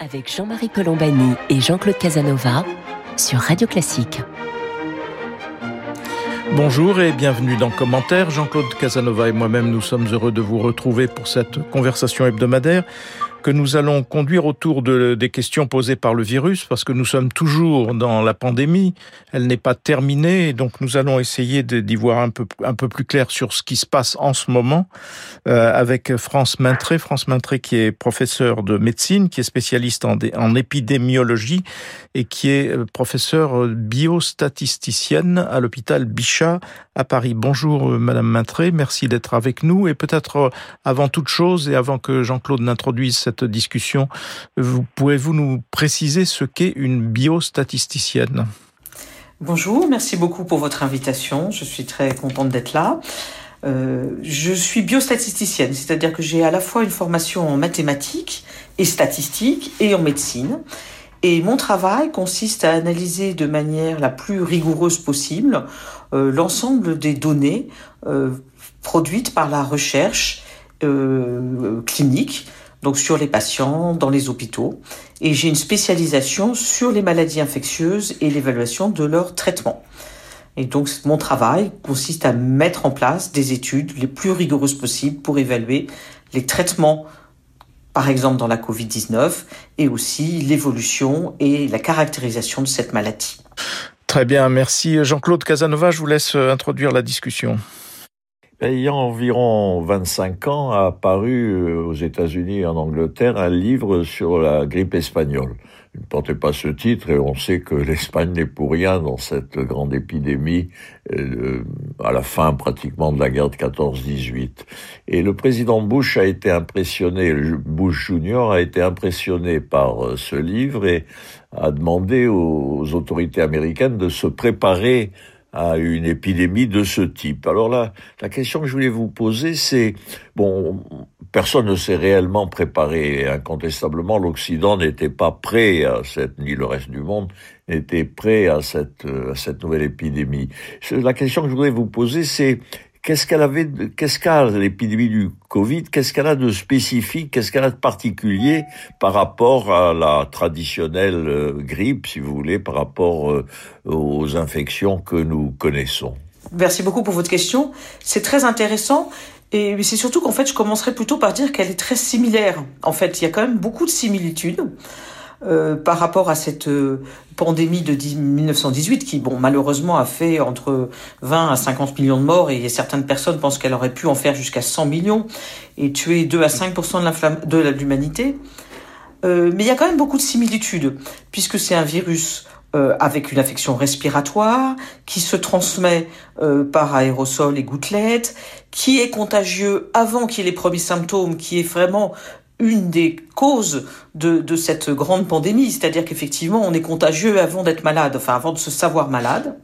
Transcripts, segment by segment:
avec Jean-Marie Colombani et Jean-Claude Casanova sur Radio Classique. Bonjour et bienvenue dans Commentaire. Jean-Claude Casanova et moi-même, nous sommes heureux de vous retrouver pour cette conversation hebdomadaire que nous allons conduire autour de, des questions posées par le virus, parce que nous sommes toujours dans la pandémie, elle n'est pas terminée, donc nous allons essayer d'y voir un peu, un peu plus clair sur ce qui se passe en ce moment, euh, avec France Maintré, France Maintré qui est professeur de médecine, qui est spécialiste en, en épidémiologie, et qui est euh, professeur biostatisticienne à l'hôpital Bichat à Paris. Bonjour euh, Madame Maintré, merci d'être avec nous, et peut-être avant toute chose, et avant que Jean-Claude n'introduise cette discussion. Vous, Pouvez-vous nous préciser ce qu'est une biostatisticienne? Bonjour, merci beaucoup pour votre invitation. Je suis très contente d'être là. Euh, je suis biostatisticienne, c'est-à-dire que j'ai à la fois une formation en mathématiques et statistiques et en médecine. Et mon travail consiste à analyser de manière la plus rigoureuse possible euh, l'ensemble des données euh, produites par la recherche euh, clinique donc sur les patients dans les hôpitaux. Et j'ai une spécialisation sur les maladies infectieuses et l'évaluation de leur traitement. Et donc mon travail consiste à mettre en place des études les plus rigoureuses possibles pour évaluer les traitements, par exemple dans la Covid-19, et aussi l'évolution et la caractérisation de cette maladie. Très bien, merci Jean-Claude Casanova. Je vous laisse euh, introduire la discussion. Il y a environ 25 ans a apparu euh, aux États-Unis et en Angleterre un livre sur la grippe espagnole. Il ne portait pas ce titre et on sait que l'Espagne n'est pour rien dans cette grande épidémie euh, à la fin pratiquement de la guerre de 14-18. Et le président Bush a été impressionné, Bush Junior a été impressionné par euh, ce livre et a demandé aux autorités américaines de se préparer à une épidémie de ce type. Alors là, la question que je voulais vous poser, c'est, bon, personne ne s'est réellement préparé. Incontestablement, l'Occident n'était pas prêt à cette, ni le reste du monde n'était prêt à cette, à cette nouvelle épidémie. La question que je voudrais vous poser, c'est Qu'est-ce qu'elle avait, qu'est-ce qu'a l'épidémie du Covid, qu'est-ce qu'elle a de spécifique, qu'est-ce qu'elle a de particulier par rapport à la traditionnelle euh, grippe, si vous voulez, par rapport euh, aux infections que nous connaissons? Merci beaucoup pour votre question. C'est très intéressant. Et c'est surtout qu'en fait, je commencerai plutôt par dire qu'elle est très similaire. En fait, il y a quand même beaucoup de similitudes. Euh, par rapport à cette euh, pandémie de 1918 qui, bon, malheureusement a fait entre 20 à 50 millions de morts et certaines personnes pensent qu'elle aurait pu en faire jusqu'à 100 millions et tuer 2 à 5% de l'humanité. Euh, mais il y a quand même beaucoup de similitudes puisque c'est un virus avec une infection respiratoire qui se transmet par aérosol et gouttelettes, qui est contagieux avant qu'il ait les premiers symptômes, qui est vraiment une des causes de, de cette grande pandémie, c'est-à-dire qu'effectivement, on est contagieux avant d'être malade, enfin avant de se savoir malade.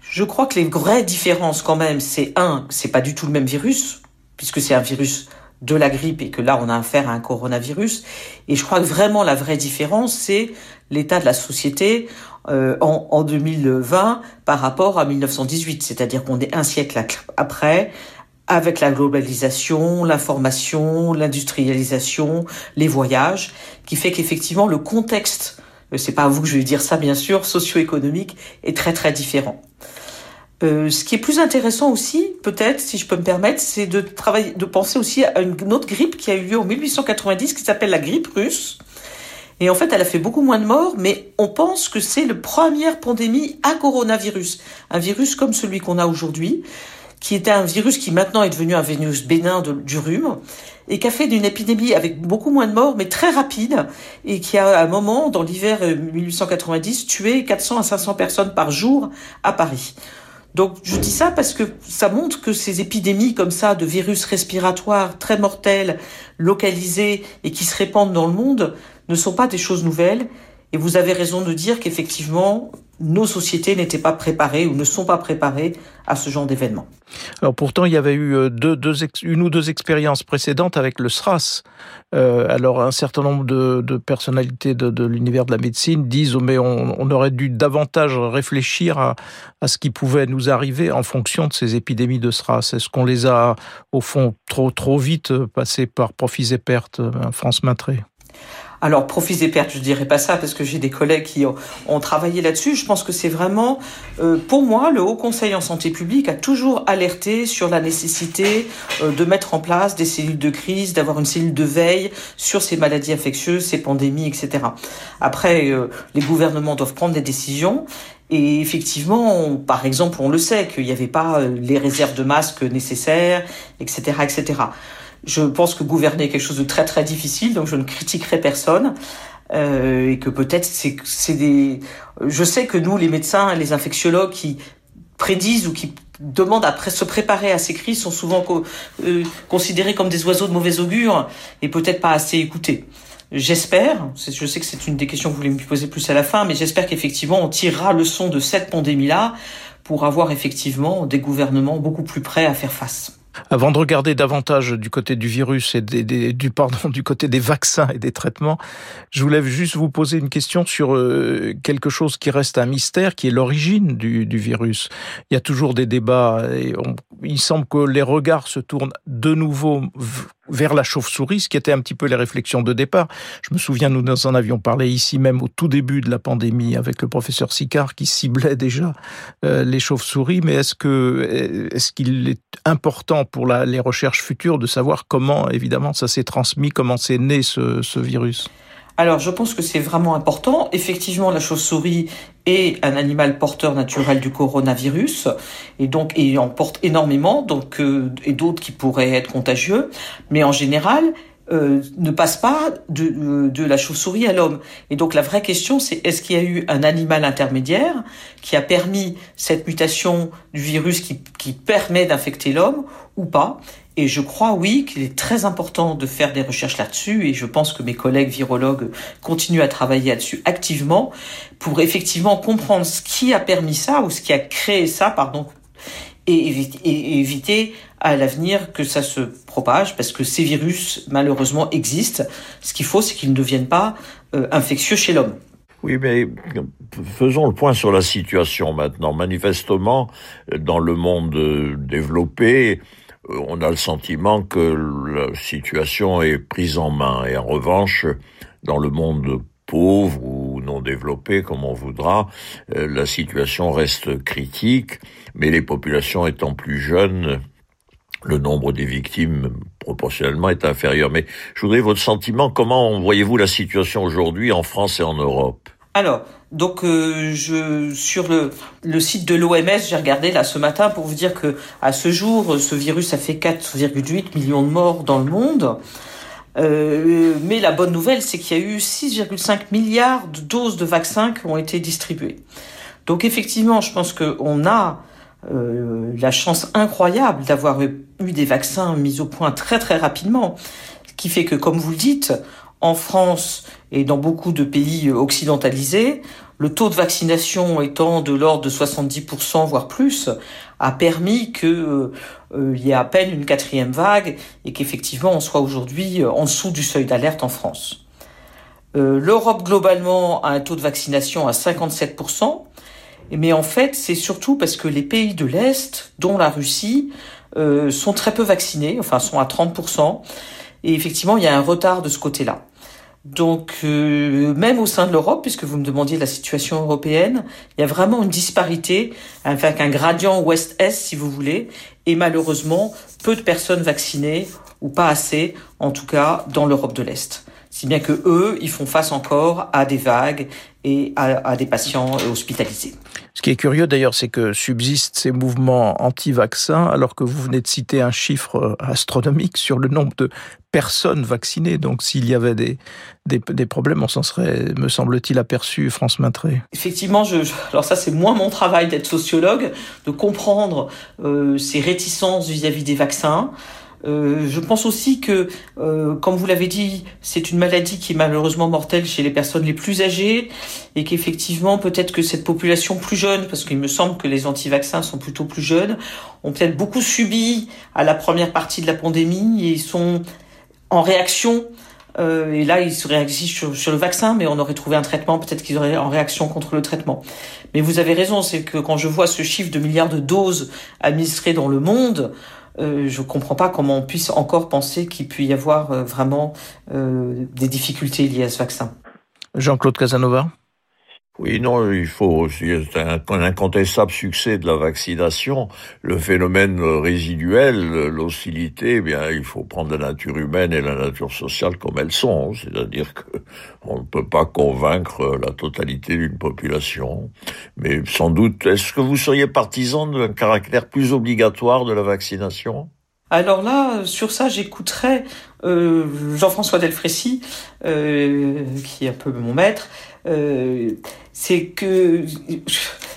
Je crois que les vraies différences quand même, c'est un, c'est pas du tout le même virus, puisque c'est un virus de la grippe et que là on a affaire à un coronavirus. Et je crois que vraiment la vraie différence, c'est l'état de la société euh, en, en 2020 par rapport à 1918, c'est-à-dire qu'on est un siècle après, avec la globalisation, l'information, l'industrialisation, les voyages, qui fait qu'effectivement le contexte, euh, c'est pas à vous que je vais dire ça bien sûr, socio-économique est très très différent. Euh, ce qui est plus intéressant aussi, peut-être, si je peux me permettre, c'est de travailler, de penser aussi à une autre grippe qui a eu lieu en 1890, qui s'appelle la grippe russe. Et en fait, elle a fait beaucoup moins de morts, mais on pense que c'est la première pandémie à coronavirus, un virus comme celui qu'on a aujourd'hui qui était un virus qui maintenant est devenu un virus bénin du rhume et qui a fait d'une épidémie avec beaucoup moins de morts, mais très rapide, et qui a à un moment, dans l'hiver 1890, euh, tué 400 à 500 personnes par jour à Paris. Donc je dis ça parce que ça montre que ces épidémies comme ça de virus respiratoires très mortels, localisés et qui se répandent dans le monde ne sont pas des choses nouvelles. Et vous avez raison de dire qu'effectivement, nos sociétés n'étaient pas préparées ou ne sont pas préparées à ce genre d'événement. Alors pourtant, il y avait eu euh, une ou deux expériences précédentes avec le SRAS. Euh, alors un certain nombre de, personnalités de, l'univers de la médecine disent oh, mais on, aurait dû davantage réfléchir à, ce qui pouvait nous arriver en fonction de ces épidémies de SRAS. Est-ce qu'on les a au fond trop trop vite passées par profits et pertes, euh, France Maintré? Alors, profit et pertes, je dirais pas ça parce que j'ai des collègues qui ont, travaillé là-dessus. Je pense que c'est vraiment, euh, pour moi, le Haut Conseil en santé publique a toujours alerté sur la nécessité euh, de mettre en place des cellules de crise, d'avoir une cellule de veille sur ces maladies infectieuses, ces pandémies, etc. Après, euh, les gouvernements doivent prendre des décisions. Et effectivement, par exemple, on le sait qu'il n'y avait pas les réserves de masques nécessaires, etc., etc. Je pense que gouverner est quelque chose de très très difficile, donc je ne critiquerai personne. Euh, et que peut-être c'est c'est des. Je sais que nous, les médecins, les infectiologues qui prédisent ou qui demandent à se préparer à ces crises sont souvent euh, considérés comme des oiseaux de mauvais augure et peut-être pas assez écoutés. J'espère, je sais que c'est une des questions que vous voulez me poser plus à la fin, mais j'espère qu'effectivement on tirera le son de cette pandémie-là pour avoir effectivement des gouvernements beaucoup plus prêts à faire face. Avant de regarder davantage du côté du virus et des, du pardon du côté des vaccins et des traitements, je voulais juste vous poser une question sur euh, quelque chose qui reste un mystère, qui est l'origine du, du, virus. Il y a toujours des débats et il semble que les regards se tournent de nouveau vers la chauve-souris, ce qui était un petit peu les réflexions de départ. Je me souviens, nous en avions parlé ici même au tout début de la pandémie avec le professeur Sicard qui ciblait déjà euh, les chauves-souris. Mais est-ce que est-ce qu'il est important pour les recherches futures de savoir comment, évidemment, ça s'est transmis, comment c'est né ce virus? Alors, je pense que c'est vraiment important. Effectivement, la chauve-souris est un animal porteur naturel du coronavirus et donc il en porte énormément, donc euh, et d'autres qui pourraient être contagieux. Mais en général, euh, ne passe pas de, euh, de la chauve-souris à l'homme. Et donc la vraie question, c'est est-ce qu'il y a eu un animal intermédiaire qui a permis cette mutation du virus qui, qui permet d'infecter l'homme ou pas? Et je crois, oui, qu'il est très important de faire des recherches là-dessus, et je pense que mes collègues virologues continuent à travailler là-dessus activement pour effectivement comprendre ce qui a permis ça, ou ce qui a créé ça, pardon, et éviter, à l'avenir que ça se propage, parce que ces virus, malheureusement, existent. Ce qu'il faut, c'est qu'ils ne deviennent pas euh, infectieux chez l'homme. Oui, mais faisons le point sur la situation maintenant. Manifestement, dans le monde développé, on a le sentiment que la situation est prise en main. Et en revanche, dans le monde pauvre ou non développé, comme on voudra, euh, la situation reste critique, mais les populations étant plus jeunes, le nombre des victimes proportionnellement est inférieur. Mais je voudrais votre sentiment, comment voyez-vous la situation aujourd'hui en France et en Europe? Alors, donc euh, je sur le, le site de l'OMS, j'ai regardé là ce matin pour vous dire que à ce jour, ce virus a fait 4,8 millions de morts dans le monde. Euh, mais la bonne nouvelle, c'est qu'il y a eu 6,5 milliards de doses de vaccins qui ont été distribuées. Donc effectivement, je pense qu'on a euh, la chance incroyable d'avoir eu des vaccins mis au point très très rapidement, qui fait que, comme vous le dites, en France et dans beaucoup de pays occidentalisés, le taux de vaccination étant de l'ordre de 70%, voire plus, a permis que euh, il y ait à peine une quatrième vague et qu'effectivement on soit aujourd'hui euh, en dessous du seuil d'alerte en France. Euh, L'Europe globalement a un taux de vaccination à 57%, mais en fait c'est surtout parce que les pays de l'Est, dont la Russie, sont très peu vaccinés, enfin sont à 30%, et effectivement il y a un retard de ce côté-là. Donc, euh, même au sein de l'Europe, puisque vous me demandiez la situation européenne, il y a vraiment une disparité, avec un gradient ouest-est, si vous voulez, et malheureusement, peu de personnes vaccinées, ou pas assez, en tout cas, dans l'Europe de l'Est. Si bien que eux, ils font face encore à des vagues et à, des patients hospitalisés. Ce qui est curieux d'ailleurs, c'est que subsistent ces mouvements anti-vaccins alors que vous venez de citer un chiffre euh, astronomique sur le nombre de personnes vaccinées. Donc s'il y avait des, des, problèmes, on s'en serait, me semble-t-il, aperçu, France Maintré. Effectivement, je, alors ça c'est moins mon travail d'être sociologue, de comprendre euh, ces réticences vis-à-vis -vis des vaccins. Euh, je pense aussi que, euh, comme vous l'avez dit, c'est une maladie qui est malheureusement mortelle chez les personnes les plus âgées et qu'effectivement, peut-être que cette population plus jeune, parce qu'il me semble que les anti-vaccins sont plutôt plus jeunes, ont peut-être beaucoup subi à la première partie de la pandémie et sont en réaction euh, et là, ils se réagissent sur, sur, le vaccin, mais on aurait trouvé un traitement, peut-être qu'ils auraient en réaction contre le traitement. Mais vous avez raison, c'est que quand je vois ce chiffre de milliards de doses administrées dans le monde, euh, je ne comprends pas comment on puisse encore penser qu'il peut y avoir euh, vraiment euh, des difficultés liées à ce vaccin. Jean-Claude Casanova oui, non, il faut. C'est un, incontestable succès de la vaccination. Le phénomène résiduel, l'hostilité, eh bien, il faut prendre la nature humaine et la nature sociale comme elles sont. C'est-à-dire que on ne peut pas convaincre la totalité d'une population. Mais sans doute, est-ce que vous seriez partisan d'un caractère plus obligatoire de la vaccination? Alors là, sur ça, j'écouterai euh, Jean-François Delfrécy, euh, qui est un peu mon maître, euh, c'est que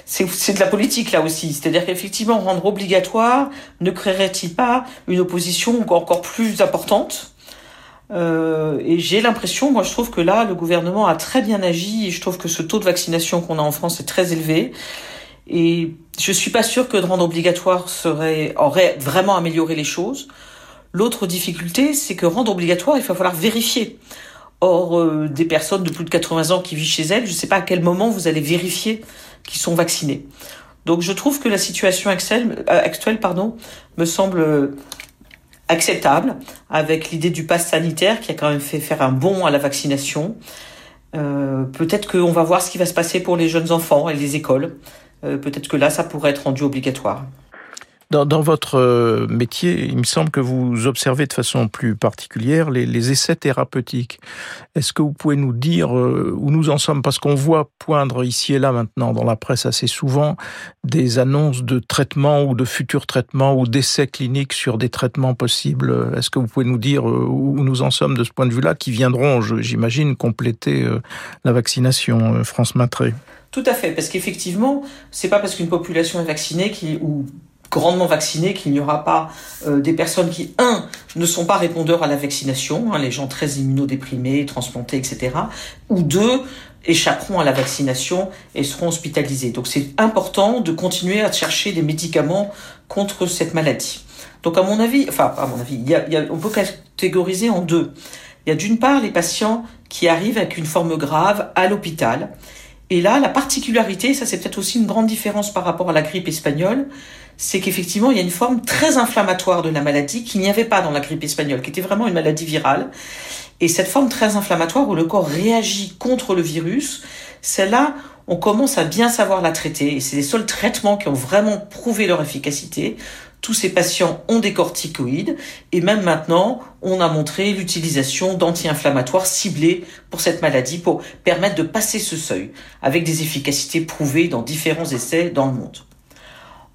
c'est de la politique là aussi. C'est-à-dire qu'effectivement, rendre obligatoire ne créerait-il pas une opposition encore plus importante? Euh, et j'ai l'impression, moi je trouve que là, le gouvernement a très bien agi je trouve que ce taux de vaccination qu'on a en France est très élevé. Et je suis pas sûre que de rendre obligatoire serait, aurait vraiment amélioré les choses. L'autre difficulté, c'est que rendre obligatoire, il va falloir vérifier. Or, euh, des personnes de plus de 80 ans qui vivent chez elles, je ne sais pas à quel moment vous allez vérifier qu'ils sont vaccinés. Donc, je trouve que la situation actuelle, euh, actuelle pardon, me semble euh, acceptable, avec l'idée du pass sanitaire qui a quand même fait faire un bond à la vaccination. Peut-être qu'on va voir ce qui va se passer pour les jeunes enfants et les écoles. Peut-être que là, ça pourrait être rendu obligatoire. Dans, votre euh, métier, il me semble que vous observez de façon plus particulière les, essais thérapeutiques. Est-ce que vous pouvez nous dire euh, où nous en sommes? Parce qu'on voit poindre ici et là maintenant dans la presse assez souvent des annonces de traitements ou de futurs traitements ou d'essais cliniques sur des traitements possibles. Est-ce que vous pouvez nous dire euh, où nous en sommes de ce point de vue-là, qui viendront, j'imagine, compléter la vaccination, France Matré? Tout à fait, parce qu'effectivement, c'est pas parce qu'une population est vaccinée qui, ou grandement vaccinés, qu'il n'y aura pas euh, des personnes qui, un, ne sont pas répondeurs à la vaccination, hein, les gens très immunodéprimés, transplantés, etc., ou deux, échapperont à la vaccination et seront hospitalisés. Donc c'est important de continuer à chercher des médicaments contre cette maladie. Donc à mon avis, enfin à mon avis, il y a, on peut catégoriser en deux. Il y a d'une part les patients qui arrivent avec une forme grave à l'hôpital. Et là, la particularité, ça c'est peut-être aussi une grande différence par rapport à la grippe espagnole, c'est qu'effectivement, il y a une forme très inflammatoire de la maladie qu'il n'y avait pas dans la grippe espagnole, qui était vraiment une maladie virale. Et cette forme très inflammatoire où le corps réagit contre le virus, celle-là, on commence à bien savoir la traiter. Et c'est les seuls traitements qui ont vraiment prouvé leur efficacité. Tous ces patients ont des corticoïdes et même maintenant, on a montré l'utilisation d'anti-inflammatoires ciblés pour cette maladie pour permettre de passer ce seuil avec des efficacités prouvées dans différents essais dans le monde.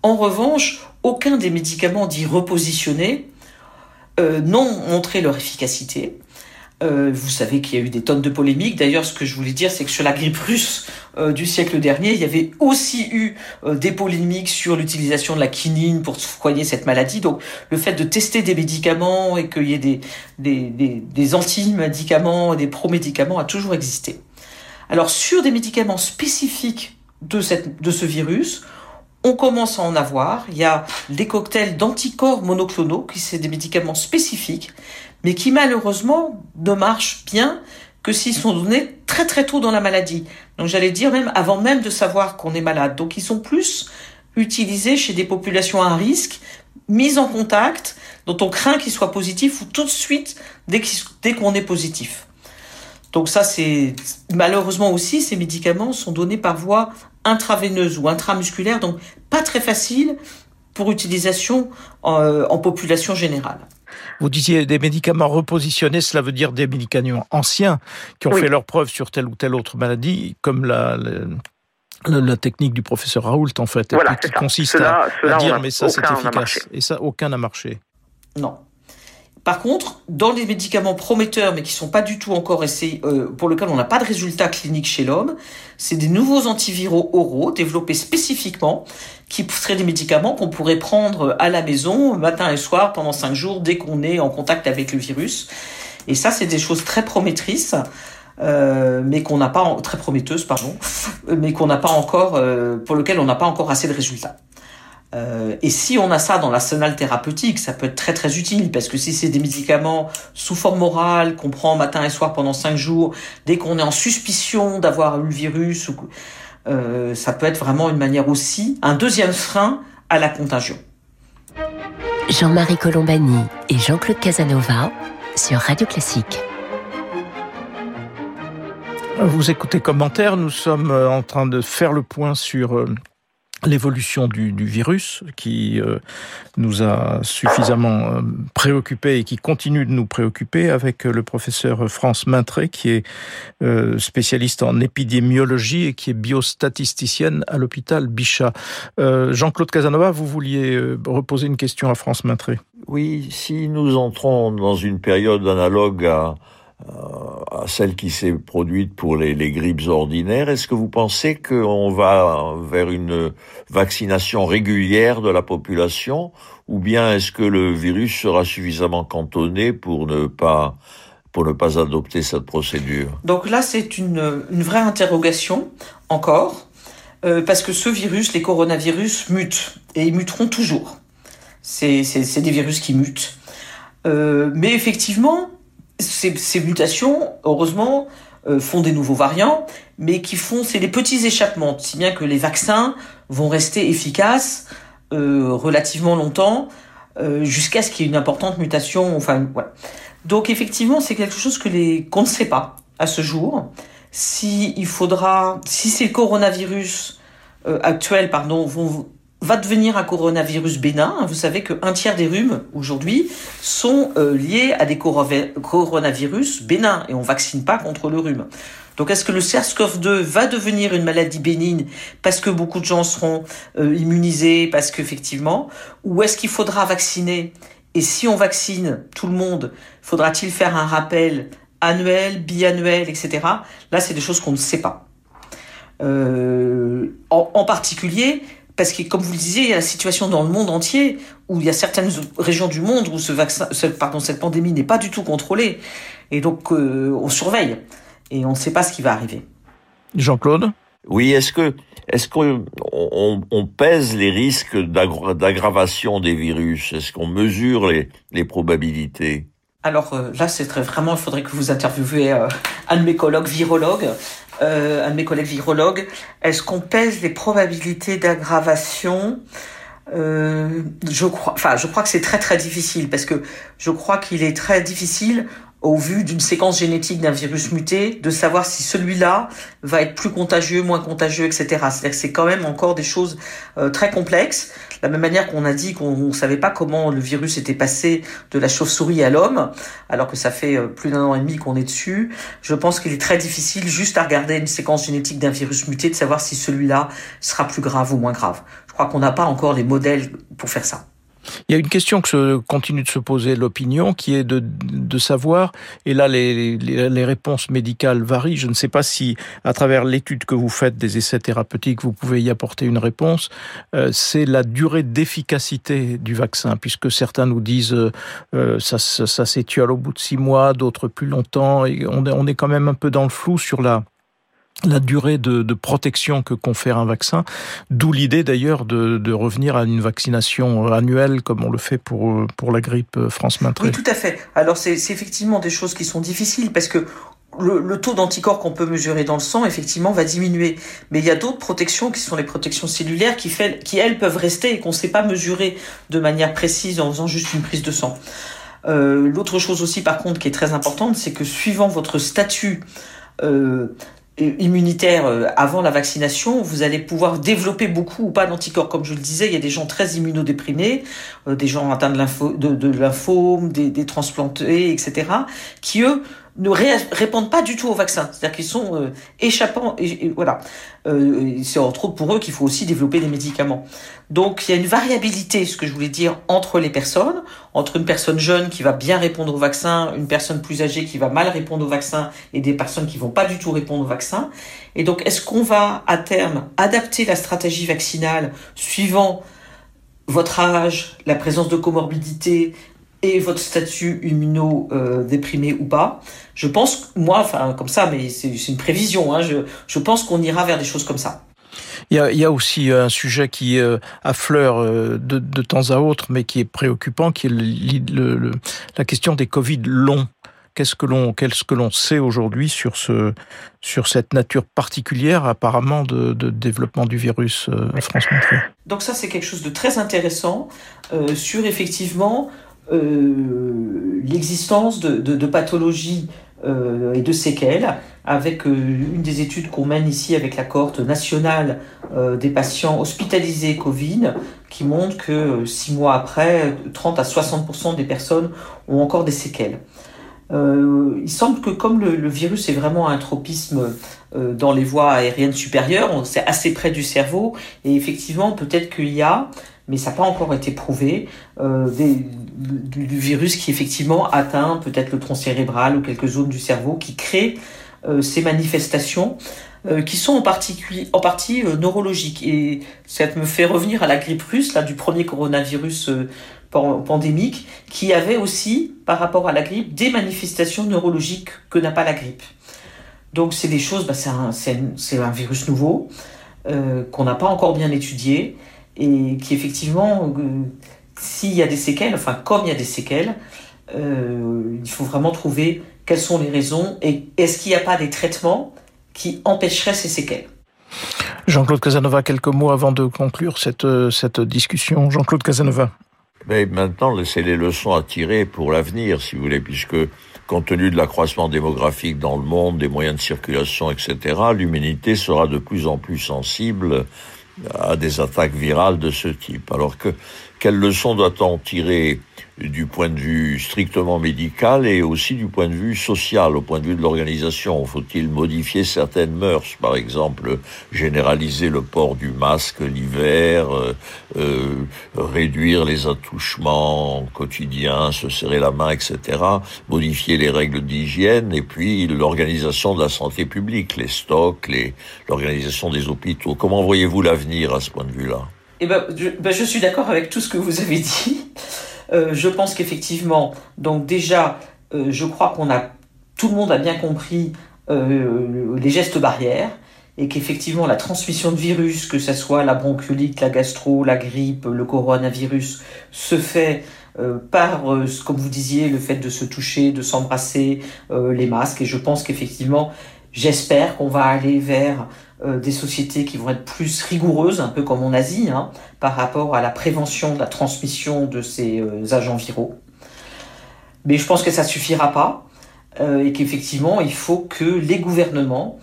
En revanche, aucun des médicaments dits repositionnés euh, n'ont montré leur efficacité. Euh, vous savez qu'il y a eu des tonnes de polémiques. D'ailleurs, ce que je voulais dire, c'est que sur la grippe russe euh, du siècle dernier, il y avait aussi eu des polémiques sur l'utilisation de la quinine pour soigner cette maladie. Donc, le fait de tester des médicaments et qu'il y ait des, des, des, des anti-médicaments, des pro-médicaments a toujours existé. Alors, sur des médicaments spécifiques de, cette, de ce virus, on commence à en avoir. Il y a des cocktails d'anticorps monoclonaux, qui sont des médicaments spécifiques, mais qui malheureusement ne marchent bien que s'ils sont donnés très très tôt dans la maladie. Donc j'allais dire même avant même de savoir qu'on est malade. Donc ils sont plus utilisés chez des populations à risque, mises en contact, dont on craint qu'ils soient positifs ou tout de suite dès qu'on est positif. Donc ça, c'est malheureusement aussi, ces médicaments sont donnés par voie intraveineuse ou intramusculaire, donc pas très facile pour utilisation en, euh, population générale. Vous disiez des médicaments repositionnés, cela veut dire des médicaments anciens qui ont fait leur preuve sur telle ou telle autre maladie, comme la, la, technique du professeur Raoult, en fait, qui consiste à, dire mais ça c'est efficace. Et ça, aucun n'a marché. Non. Par contre, dans les médicaments prometteurs, mais qui sont pas du tout encore essayés, euh, pour lesquels on n'a pas de résultats cliniques chez l'homme, c'est des nouveaux antiviraux oraux développés spécifiquement, qui seraient des médicaments qu'on pourrait prendre à la maison, matin et soir, pendant cinq jours, dès qu'on est en contact avec le virus. Et ça, c'est des choses très promettrices. Euh, mais qu'on n'a pas très prometteuses pardon mais qu'on n'a pas encore euh, pour lequel on n'a pas encore assez de résultats euh, et si on a ça dans l'arsenal thérapeutique, ça peut être très très utile parce que si c'est des médicaments sous forme orale qu'on prend matin et soir pendant cinq jours, dès qu'on est en suspicion d'avoir eu le virus, euh, ça peut être vraiment une manière aussi, un deuxième frein à la contagion. Jean-Marie Colombani et Jean-Claude Casanova sur Radio Classique. Vous écoutez commentaire, nous sommes euh, en train de faire le point sur l'évolution du, virus qui euh, nous a suffisamment préoccupés et qui continue de nous préoccuper avec le professeur France Maintré qui est spécialiste en épidémiologie et qui est biostatisticienne à l'hôpital Bichat. Jean-Claude Casanova, vous vouliez reposer une question à France Maintré Oui, si nous entrons dans une période analogue à à celle qui s'est produite pour les, les grippes ordinaires. Est-ce que vous pensez qu'on va vers une vaccination régulière de la population ou bien est-ce que le virus sera suffisamment cantonné pour ne pas pour ne pas adopter cette procédure? Donc là, c'est une, une vraie interrogation encore, euh, parce que ce virus, les coronavirus, mutent et ils muteront toujours. C'est des virus qui mutent. Euh, mais effectivement, ces, mutations, heureusement, euh, font des nouveaux variants, mais qui font, c'est des petits échappements, si bien que les vaccins vont rester efficaces euh, relativement longtemps, euh, jusqu'à ce qu'il y ait une importante mutation. Enfin, voilà. Donc effectivement, c'est quelque chose que les qu'on ne sait pas à ce jour. Si il faudra, si ces coronavirus actuels, pardon, vont va devenir un coronavirus bénin. Vous savez qu'un tiers des rhumes aujourd'hui sont euh, liés à des coronavirus bénins et on vaccine pas contre le rhume. Donc est-ce que le SARS-CoV-2 va devenir une maladie bénigne parce que beaucoup de gens seront euh, immunisés, parce qu'effectivement, ou est-ce qu'il faudra vacciner? Et si on vaccine tout le monde, faudra-t-il faire un rappel annuel, biannuel, etc. Là, c'est des choses qu'on ne sait pas. Euh, en, en particulier, parce que, comme vous le disiez, il y a la situation dans le monde entier où il y a certaines régions du monde où ce vaccin, pardon, cette pandémie n'est pas du tout contrôlée. Et donc, euh, on surveille. Et on ne sait pas ce qui va arriver. Jean-Claude? Oui, est-ce que est-ce qu'on on, pèse les risques d'aggravation des virus? Est-ce qu'on mesure les, les probabilités? Alors euh, là, c'est très vraiment, il faudrait que vous interviewez euh, un de mes collègues virologues, euh, un de mes collègues virologues. Est-ce qu'on pèse les probabilités d'aggravation Je crois, enfin, je crois que c'est très très difficile parce que je crois qu'il est très difficile au vu d'une séquence génétique d'un virus muté, de savoir si celui-là va être plus contagieux, moins contagieux, etc. C'est-à-dire que c'est quand même encore des choses euh, très complexes. La même manière qu'on a dit qu'on ne savait pas comment le virus était passé de la chauve-souris à l'homme, alors que ça fait euh, plus d'un an et demi qu'on est dessus. Je pense qu'il est très difficile juste à regarder une séquence génétique d'un virus muté de savoir si celui-là sera plus grave ou moins grave. Je crois qu'on n'a pas encore les modèles pour faire ça. Il y a une question que se, continue de se poser l'opinion, qui est de, de, savoir, et là les, les, réponses médicales varient, je ne sais pas si à travers l'étude que vous faites des essais thérapeutiques, vous pouvez y apporter une réponse, euh, c'est la durée d'efficacité du vaccin, puisque certains nous disent euh, ça, ça, ça s'étiole au bout de six mois, d'autres plus longtemps, et on, on est quand même un peu dans le flou sur la la durée de, protection que confère un vaccin, d'où l'idée d'ailleurs de, revenir à une vaccination annuelle comme on le fait pour, pour la grippe France Maintré. Oui, tout à fait. Alors c'est effectivement des choses qui sont difficiles parce que le, taux d'anticorps qu'on peut mesurer dans le sang, effectivement, va diminuer. Mais il y a d'autres protections qui sont les protections cellulaires qui elles, peuvent rester et qu'on ne sait pas mesurer de manière précise en faisant juste une prise de sang. Euh, L'autre chose aussi, par contre, qui est très importante, c'est que suivant votre statut euh, immunitaire euh, avant la vaccination, vous allez pouvoir développer beaucoup ou pas d'anticorps. Comme je le disais, il y a des gens très immunodéprimés, euh, des gens atteints de, de, de lymphome, des, des transplantés, etc., qui eux ne répondent pas du tout au vaccin. C'est-à-dire qu'ils sont euh, échappants. Et, voilà. Euh, c'est entre autres pour eux qu'il faut aussi développer des médicaments. Donc il y a une variabilité, ce que je voulais dire, entre les personnes, entre une personne jeune qui va bien répondre au vaccin, une personne plus âgée qui va mal répondre au vaccin, et des personnes qui vont pas du tout répondre au vaccin. Et donc est-ce qu'on va à terme adapter la stratégie vaccinale suivant votre âge, la présence de comorbidité, et votre statut immuno-déprimé ou pas. Je pense, moi, enfin comme ça, mais c'est une prévision, hein, je, je pense qu'on ira vers des choses comme ça. Il y, a, il y a, aussi un sujet qui euh, affleure euh, de, de, temps à autre, mais qui est préoccupant, qui est le, le, la question des Covid longs. Qu'est-ce que l'on qu'est-ce que l'on sait aujourd'hui sur ce sur cette nature particulière apparemment de, de développement du virus euh, France Donc ça c'est quelque chose de très intéressant euh, sur effectivement euh, l'existence de, de, pathologies euh, et de séquelles, avec euh, une des études qu'on mène ici avec la cohorte nationale des patients hospitalisés Covid, qui montre que six mois après, 30 à 60% des personnes ont encore des séquelles. Il semble que comme le, virus est vraiment un tropisme dans les voies aériennes supérieures, c'est assez près du cerveau, et effectivement peut-être qu'il y a, mais ça n'a pas encore été prouvé, euh, du, virus qui effectivement atteint peut-être le tronc cérébral ou quelques zones du cerveau qui créent euh, ces manifestations euh, qui sont en, en partie neurologiques. Et ça me fait revenir à la grippe russe, là, du premier coronavirus pandémique, qui avait aussi, par rapport à la grippe, des manifestations neurologiques que n'a pas la grippe. Donc c'est des choses, bah, c'est un, un, virus nouveau, qu'on n'a pas encore bien étudié, et qui effectivement, euh, s'il y a des séquelles, enfin comme il y a des séquelles, euh, il faut vraiment trouver quelles sont les raisons, et est-ce qu'il n'y a pas des traitements qui empêcheraient ces séquelles? Jean-Claude Casanova, quelques mots avant de conclure cette, cette discussion. Jean-Claude Casanova. Mais maintenant, c'est les leçons à tirer pour l'avenir, si vous voulez, puisque compte tenu de l'accroissement démographique dans le monde, des moyens de circulation, etc., l'humanité sera de plus en plus sensible à des attaques virales de ce type. Alors que quelle leçon doit-on tirer du point de vue strictement médical et aussi du point de vue social, au point de vue de l'organisation? Faut-il modifier certaines mœurs, par exemple généraliser le port du masque l'hiver, euh, euh, réduire les attouchements quotidiens, se serrer la main, etc., modifier les règles d'hygiène et puis l'organisation de la santé publique, les stocks, l'organisation des hôpitaux? Comment voyez-vous l'avenir à ce point de vue-là? Eh ben, je, ben, je suis d'accord avec tout ce que vous avez dit. Euh, je pense qu'effectivement, donc déjà, euh, je crois qu'on a tout le monde a bien compris euh, les gestes barrières et qu'effectivement la transmission de virus, que ce soit la bronchiolite, la gastro, la grippe, le coronavirus, se fait par, comme vous disiez, le fait de se toucher, de s'embrasser, les masques. Et je pense qu'effectivement, j'espère qu'on va aller vers des sociétés qui vont être plus rigoureuses, un peu comme en Asie, hein, par rapport à la prévention de la transmission de ces agents viraux. Mais je pense que ça suffira pas et qu'effectivement, il faut que les gouvernements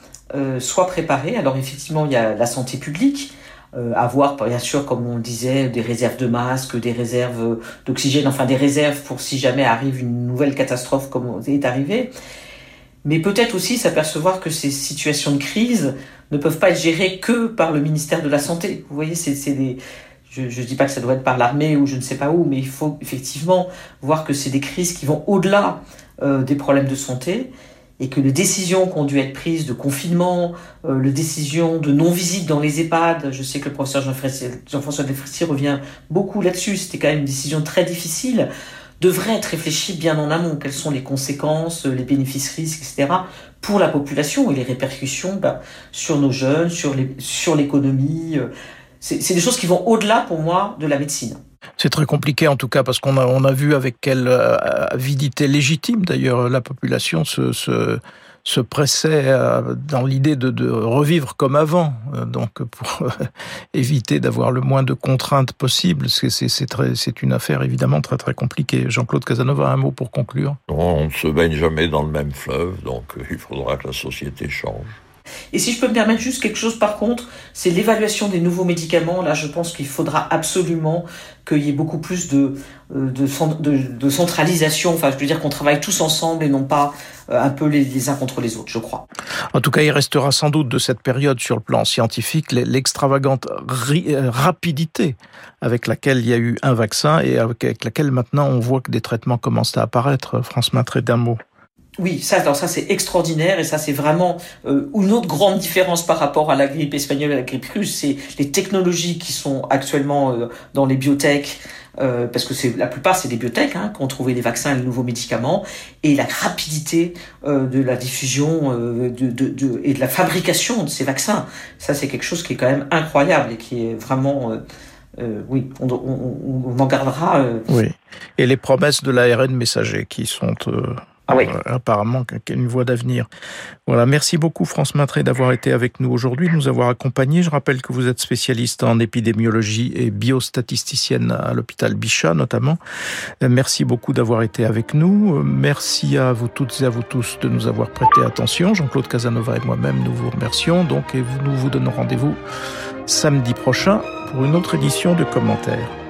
soient préparés. Alors effectivement, il y a la santé publique, euh, avoir bien sûr comme on le disait des réserves de masques, des réserves d'oxygène, enfin des réserves pour si jamais arrive une nouvelle catastrophe comme est arrivé. Mais peut-être aussi s'apercevoir que ces situations de crise ne peuvent pas être gérées que par le ministère de la Santé. Vous voyez, c'est des... Je ne dis pas que ça doit être par l'armée ou je ne sais pas où, mais il faut effectivement voir que c'est des crises qui vont au-delà euh, des problèmes de santé et que les décisions qui ont dû être prises de confinement, euh, les décisions de non-visite dans les EHPAD, je sais que le professeur Jean-François Defrissier revient beaucoup là-dessus, c'était quand même une décision très difficile, devraient être réfléchies bien en amont. Quelles sont les conséquences, les bénéfices-risques, etc. pour la population et les répercussions bah, sur nos jeunes, sur l'économie. Euh, c'est des choses qui vont au-delà pour moi de la médecine. C'est très compliqué en tout cas parce qu'on a, vu avec quelle euh, avidité légitime d'ailleurs la population se, se pressait euh, dans l'idée de, revivre comme avant, euh, donc pour éviter d'avoir le moins de contraintes possibles. C'est une affaire évidemment très très compliquée. Jean-Claude Casanova, un mot pour conclure? On ne se baigne jamais dans le même fleuve, donc il faudra que la société change. Et si je peux me permettre juste quelque chose par contre, c'est l'évaluation des nouveaux médicaments. Là, je pense qu'il faudra absolument qu'il y ait beaucoup plus de, euh, centralisation. Enfin, je veux dire qu'on travaille tous ensemble et non pas euh, un peu les, uns contre les autres, je crois. En tout cas, il restera sans doute de cette période sur le plan scientifique l'extravagante euh, rapidité avec laquelle il y a eu un vaccin et avec laquelle maintenant on voit que des traitements commencent à apparaître. France Matré d'un mot. Oui, ça, alors ça c'est extraordinaire et ça c'est vraiment euh, une autre grande différence par rapport à la grippe espagnole et à la grippe russe, c'est les technologies qui sont actuellement euh, dans les biotech, euh, parce que c'est la plupart c'est des biotech hein, qui ont trouvé les vaccins et les nouveaux médicaments, et la rapidité euh, de la diffusion euh, de, de, de, et de la fabrication de ces vaccins, ça c'est quelque chose qui est quand même incroyable et qui est vraiment euh, euh, oui, on, on, on, en gardera. Euh... Oui. Et les promesses de l'ARN messager qui sont euh, Ah oui. apparemment, une voie d'avenir. Voilà, merci beaucoup France Matré d'avoir été avec nous aujourd'hui, de nous avoir accompagnés. Je rappelle que vous êtes spécialiste en épidémiologie et biostatisticienne à l'hôpital Bichat notamment. Merci beaucoup d'avoir été avec nous. Merci à vous toutes et à vous tous de nous avoir prêté attention. Jean-Claude Casanova et moi-même, nous vous remercions. Donc, et nous vous donnons rendez-vous samedi prochain pour une autre édition de commentaires.